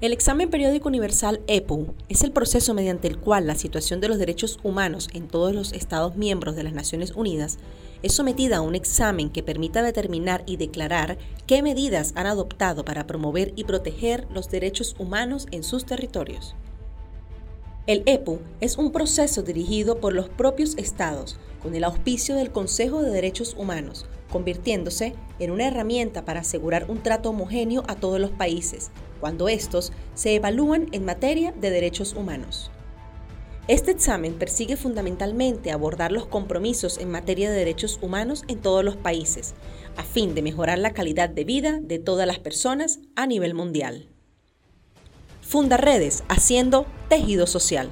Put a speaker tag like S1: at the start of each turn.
S1: El examen periódico universal EPU es el proceso mediante el cual la situación de los derechos humanos en todos los Estados miembros de las Naciones Unidas es sometida a un examen que permita determinar y declarar qué medidas han adoptado para promover y proteger los derechos humanos en sus territorios. El EPU es un proceso dirigido por los propios estados con el auspicio del Consejo de Derechos Humanos, convirtiéndose en una herramienta para asegurar un trato homogéneo a todos los países, cuando estos se evalúan en materia de derechos humanos. Este examen persigue fundamentalmente abordar los compromisos en materia de derechos humanos en todos los países, a fin de mejorar la calidad de vida de todas las personas a nivel mundial. Funda redes haciendo tejido social.